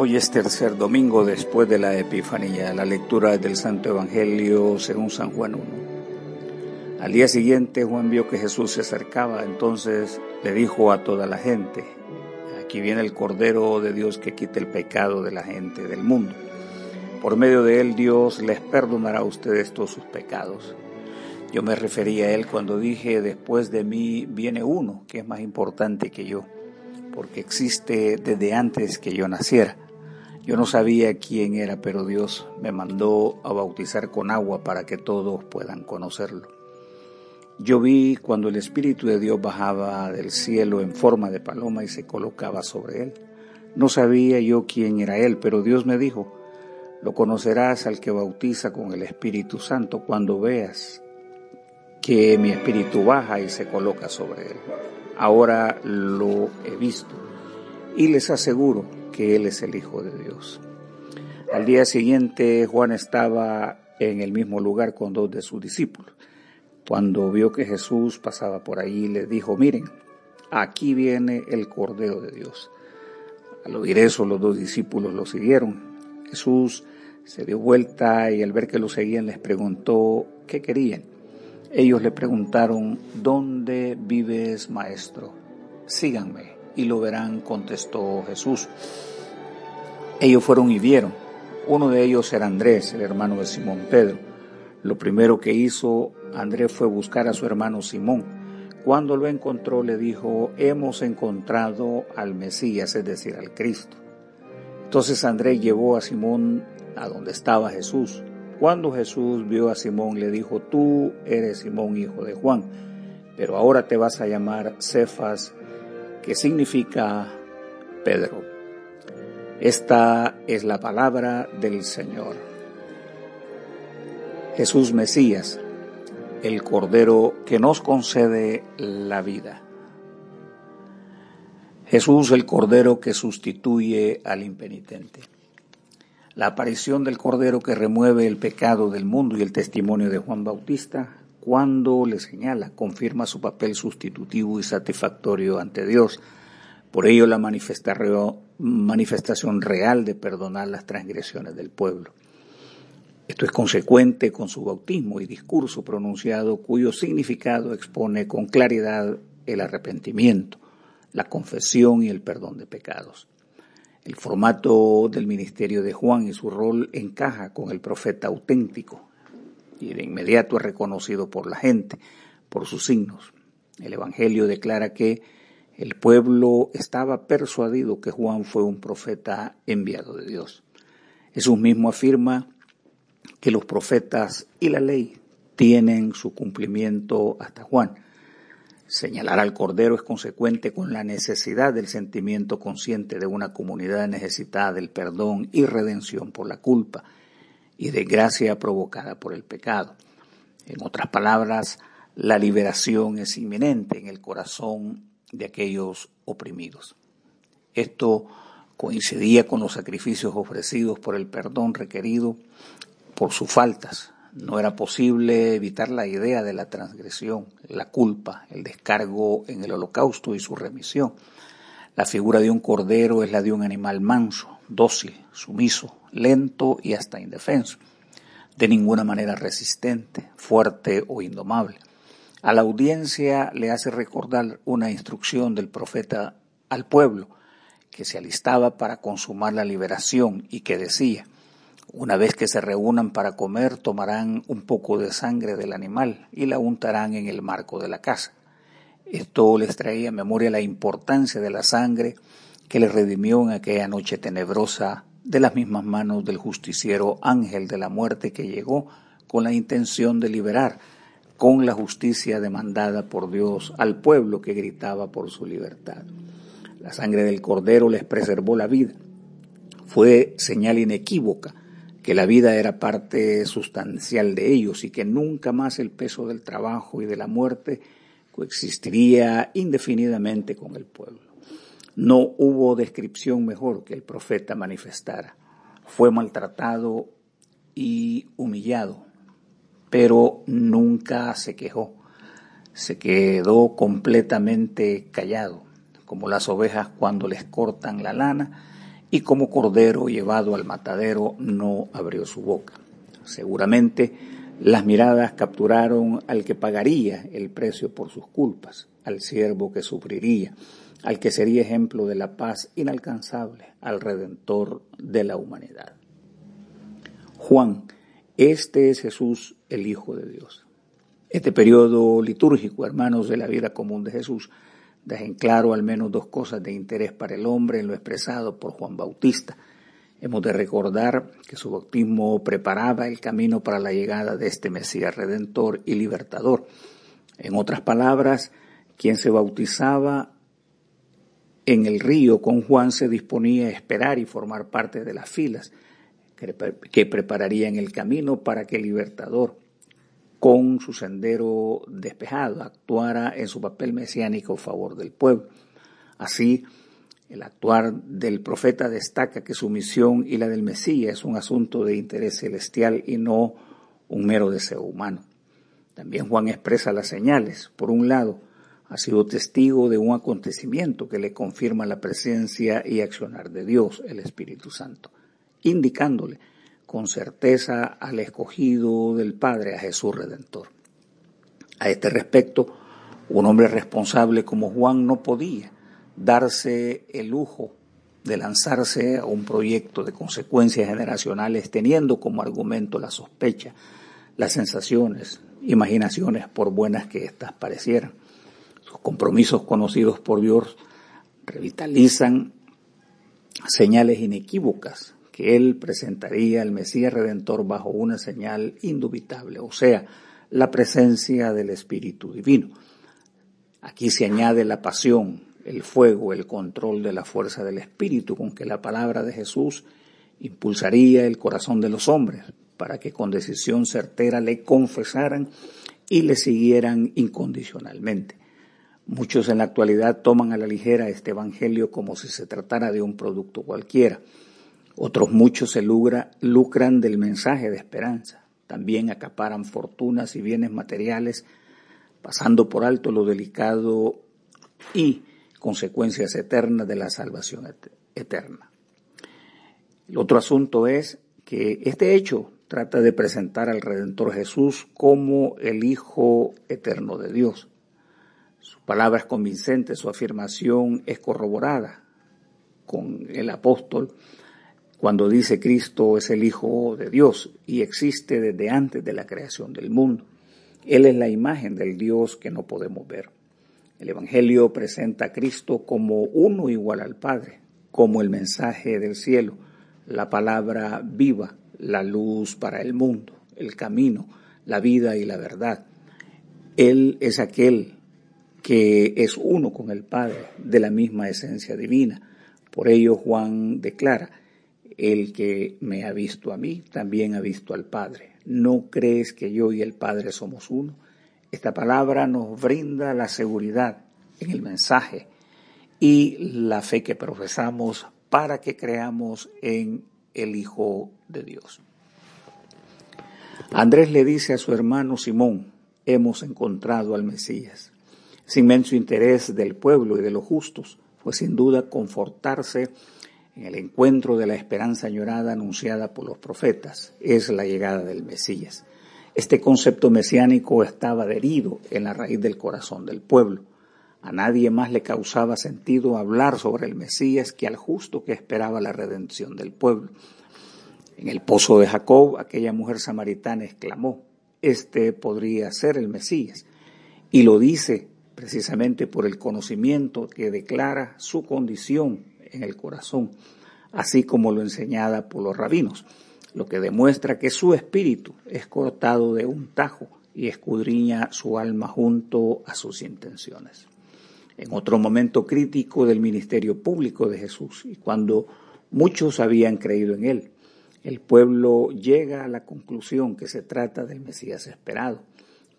Hoy es tercer domingo después de la Epifanía, la lectura del Santo Evangelio según San Juan 1. Al día siguiente Juan vio que Jesús se acercaba, entonces le dijo a toda la gente, aquí viene el Cordero de Dios que quita el pecado de la gente del mundo. Por medio de él Dios les perdonará a ustedes todos sus pecados. Yo me refería a él cuando dije, después de mí viene uno que es más importante que yo, porque existe desde antes que yo naciera yo no sabía quién era, pero Dios me mandó a bautizar con agua para que todos puedan conocerlo. Yo vi cuando el Espíritu de Dios bajaba del cielo en forma de paloma y se colocaba sobre él. No sabía yo quién era él, pero Dios me dijo, lo conocerás al que bautiza con el Espíritu Santo cuando veas que mi Espíritu baja y se coloca sobre él. Ahora lo he visto y les aseguro que Él es el Hijo de Dios. Al día siguiente Juan estaba en el mismo lugar con dos de sus discípulos. Cuando vio que Jesús pasaba por ahí, le dijo, miren, aquí viene el Cordero de Dios. Al oír eso, los dos discípulos lo siguieron. Jesús se dio vuelta y al ver que lo seguían les preguntó qué querían. Ellos le preguntaron, ¿dónde vives, maestro? Síganme y lo verán, contestó Jesús. Ellos fueron y vieron. Uno de ellos era Andrés, el hermano de Simón Pedro. Lo primero que hizo Andrés fue buscar a su hermano Simón. Cuando lo encontró le dijo, hemos encontrado al Mesías, es decir, al Cristo. Entonces Andrés llevó a Simón a donde estaba Jesús. Cuando Jesús vio a Simón le dijo, tú eres Simón hijo de Juan, pero ahora te vas a llamar Cefas, que significa Pedro. Esta es la palabra del Señor. Jesús Mesías, el Cordero que nos concede la vida. Jesús el Cordero que sustituye al impenitente. La aparición del Cordero que remueve el pecado del mundo y el testimonio de Juan Bautista cuando le señala, confirma su papel sustitutivo y satisfactorio ante Dios. Por ello la manifestación real de perdonar las transgresiones del pueblo. Esto es consecuente con su bautismo y discurso pronunciado cuyo significado expone con claridad el arrepentimiento, la confesión y el perdón de pecados. El formato del ministerio de Juan y su rol encaja con el profeta auténtico, y de inmediato es reconocido por la gente, por sus signos. El Evangelio declara que el pueblo estaba persuadido que Juan fue un profeta enviado de Dios. Jesús mismo afirma que los profetas y la ley tienen su cumplimiento hasta Juan. Señalar al Cordero es consecuente con la necesidad del sentimiento consciente de una comunidad necesitada del perdón y redención por la culpa y desgracia provocada por el pecado. En otras palabras, la liberación es inminente en el corazón de aquellos oprimidos. Esto coincidía con los sacrificios ofrecidos por el perdón requerido por sus faltas. No era posible evitar la idea de la transgresión, la culpa, el descargo en el holocausto y su remisión. La figura de un cordero es la de un animal manso, dócil, sumiso, lento y hasta indefenso, de ninguna manera resistente, fuerte o indomable. A la audiencia le hace recordar una instrucción del profeta al pueblo, que se alistaba para consumar la liberación y que decía, una vez que se reúnan para comer, tomarán un poco de sangre del animal y la untarán en el marco de la casa. Esto les traía a memoria la importancia de la sangre que les redimió en aquella noche tenebrosa de las mismas manos del justiciero ángel de la muerte que llegó con la intención de liberar con la justicia demandada por Dios al pueblo que gritaba por su libertad. La sangre del cordero les preservó la vida. Fue señal inequívoca que la vida era parte sustancial de ellos y que nunca más el peso del trabajo y de la muerte coexistiría indefinidamente con el pueblo. No hubo descripción mejor que el profeta manifestara. Fue maltratado y humillado, pero nunca se quejó. Se quedó completamente callado, como las ovejas cuando les cortan la lana y como cordero llevado al matadero no abrió su boca. Seguramente las miradas capturaron al que pagaría el precio por sus culpas, al siervo que sufriría, al que sería ejemplo de la paz inalcanzable, al redentor de la humanidad. Juan, este es Jesús, el Hijo de Dios. Este periodo litúrgico, hermanos de la vida común de Jesús, deja en claro al menos dos cosas de interés para el hombre en lo expresado por Juan Bautista. Hemos de recordar que su bautismo preparaba el camino para la llegada de este Mesías redentor y libertador. En otras palabras, quien se bautizaba en el río con Juan se disponía a esperar y formar parte de las filas que prepararían el camino para que el libertador, con su sendero despejado, actuara en su papel mesiánico a favor del pueblo. Así, el actuar del profeta destaca que su misión y la del Mesías es un asunto de interés celestial y no un mero deseo humano. También Juan expresa las señales. Por un lado, ha sido testigo de un acontecimiento que le confirma la presencia y accionar de Dios, el Espíritu Santo, indicándole con certeza al escogido del Padre, a Jesús Redentor. A este respecto, un hombre responsable como Juan no podía darse el lujo de lanzarse a un proyecto de consecuencias generacionales teniendo como argumento la sospecha, las sensaciones, imaginaciones, por buenas que éstas parecieran. Compromisos conocidos por Dios revitalizan señales inequívocas que él presentaría al Mesías Redentor bajo una señal indubitable, o sea, la presencia del Espíritu Divino. Aquí se añade la pasión, el fuego, el control de la fuerza del Espíritu con que la palabra de Jesús impulsaría el corazón de los hombres para que con decisión certera le confesaran y le siguieran incondicionalmente. Muchos en la actualidad toman a la ligera este Evangelio como si se tratara de un producto cualquiera. Otros muchos se lucran del mensaje de esperanza. También acaparan fortunas y bienes materiales, pasando por alto lo delicado y consecuencias eternas de la salvación eterna. El otro asunto es que este hecho trata de presentar al Redentor Jesús como el Hijo eterno de Dios. Su palabra es convincente, su afirmación es corroborada con el apóstol cuando dice Cristo es el Hijo de Dios y existe desde antes de la creación del mundo. Él es la imagen del Dios que no podemos ver. El Evangelio presenta a Cristo como uno igual al Padre, como el mensaje del cielo, la palabra viva, la luz para el mundo, el camino, la vida y la verdad. Él es aquel que es uno con el Padre, de la misma esencia divina. Por ello Juan declara, el que me ha visto a mí, también ha visto al Padre. ¿No crees que yo y el Padre somos uno? Esta palabra nos brinda la seguridad en el mensaje y la fe que profesamos para que creamos en el Hijo de Dios. Andrés le dice a su hermano Simón, hemos encontrado al Mesías. Ese inmenso interés del pueblo y de los justos fue sin duda confortarse en el encuentro de la esperanza añorada anunciada por los profetas. Es la llegada del Mesías. Este concepto mesiánico estaba adherido en la raíz del corazón del pueblo. A nadie más le causaba sentido hablar sobre el Mesías que al justo que esperaba la redención del pueblo. En el pozo de Jacob, aquella mujer samaritana exclamó, este podría ser el Mesías. Y lo dice precisamente por el conocimiento que declara su condición en el corazón, así como lo enseñada por los rabinos, lo que demuestra que su espíritu es cortado de un tajo y escudriña su alma junto a sus intenciones. En otro momento crítico del ministerio público de Jesús y cuando muchos habían creído en él, el pueblo llega a la conclusión que se trata del Mesías esperado.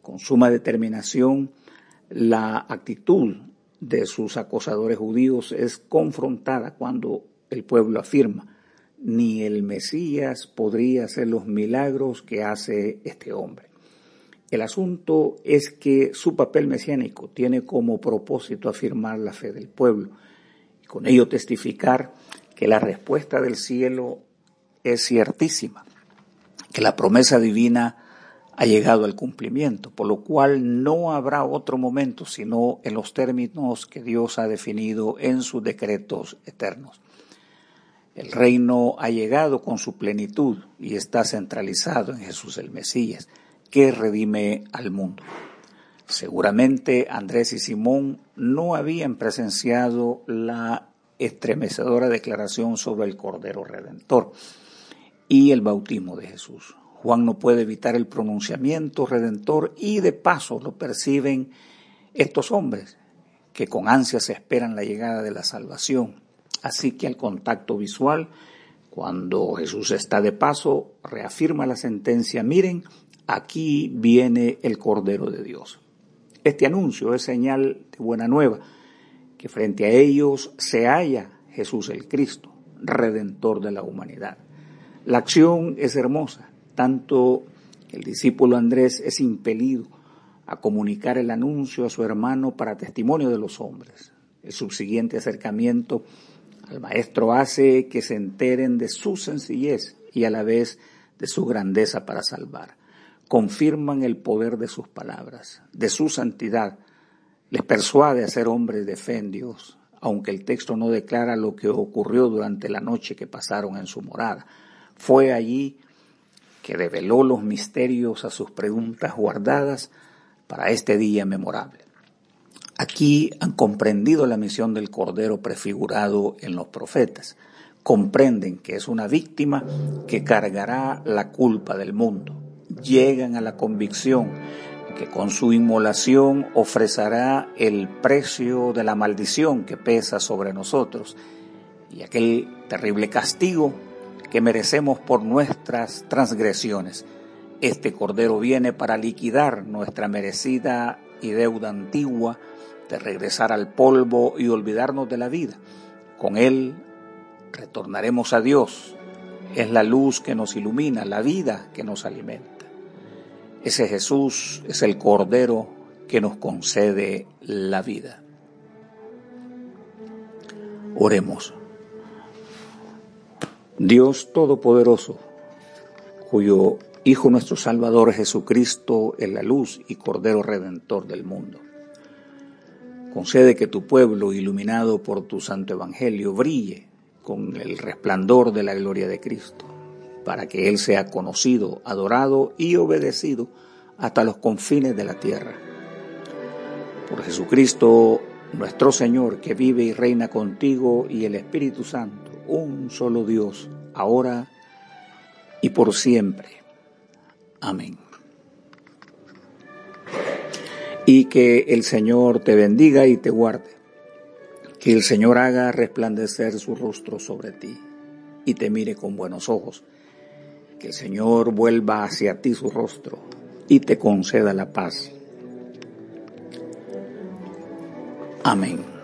Con suma determinación, la actitud de sus acosadores judíos es confrontada cuando el pueblo afirma, ni el Mesías podría hacer los milagros que hace este hombre. El asunto es que su papel mesiánico tiene como propósito afirmar la fe del pueblo y con ello testificar que la respuesta del cielo es ciertísima, que la promesa divina ha llegado al cumplimiento, por lo cual no habrá otro momento sino en los términos que Dios ha definido en sus decretos eternos. El reino ha llegado con su plenitud y está centralizado en Jesús el Mesías, que redime al mundo. Seguramente Andrés y Simón no habían presenciado la estremecedora declaración sobre el Cordero Redentor y el bautismo de Jesús. Juan no puede evitar el pronunciamiento redentor y de paso lo perciben estos hombres que con ansias esperan la llegada de la salvación. Así que al contacto visual, cuando Jesús está de paso, reafirma la sentencia, miren, aquí viene el Cordero de Dios. Este anuncio es señal de buena nueva, que frente a ellos se halla Jesús el Cristo, redentor de la humanidad. La acción es hermosa, tanto, el discípulo Andrés es impelido a comunicar el anuncio a su hermano para testimonio de los hombres. El subsiguiente acercamiento al maestro hace que se enteren de su sencillez y a la vez de su grandeza para salvar. Confirman el poder de sus palabras, de su santidad. Les persuade a ser hombres de fe en Dios, aunque el texto no declara lo que ocurrió durante la noche que pasaron en su morada. Fue allí que reveló los misterios a sus preguntas guardadas para este día memorable. Aquí han comprendido la misión del Cordero prefigurado en los profetas. Comprenden que es una víctima que cargará la culpa del mundo. Llegan a la convicción que con su inmolación ofrecerá el precio de la maldición que pesa sobre nosotros y aquel terrible castigo que merecemos por nuestras transgresiones. Este Cordero viene para liquidar nuestra merecida y deuda antigua de regresar al polvo y olvidarnos de la vida. Con Él retornaremos a Dios. Es la luz que nos ilumina, la vida que nos alimenta. Ese Jesús es el Cordero que nos concede la vida. Oremos. Dios Todopoderoso, cuyo Hijo nuestro Salvador Jesucristo es la luz y Cordero Redentor del mundo. Concede que tu pueblo, iluminado por tu santo Evangelio, brille con el resplandor de la gloria de Cristo, para que Él sea conocido, adorado y obedecido hasta los confines de la tierra. Por Jesucristo, nuestro Señor, que vive y reina contigo y el Espíritu Santo, un solo Dios, ahora y por siempre. Amén. Y que el Señor te bendiga y te guarde. Que el Señor haga resplandecer su rostro sobre ti y te mire con buenos ojos. Que el Señor vuelva hacia ti su rostro y te conceda la paz. Amén.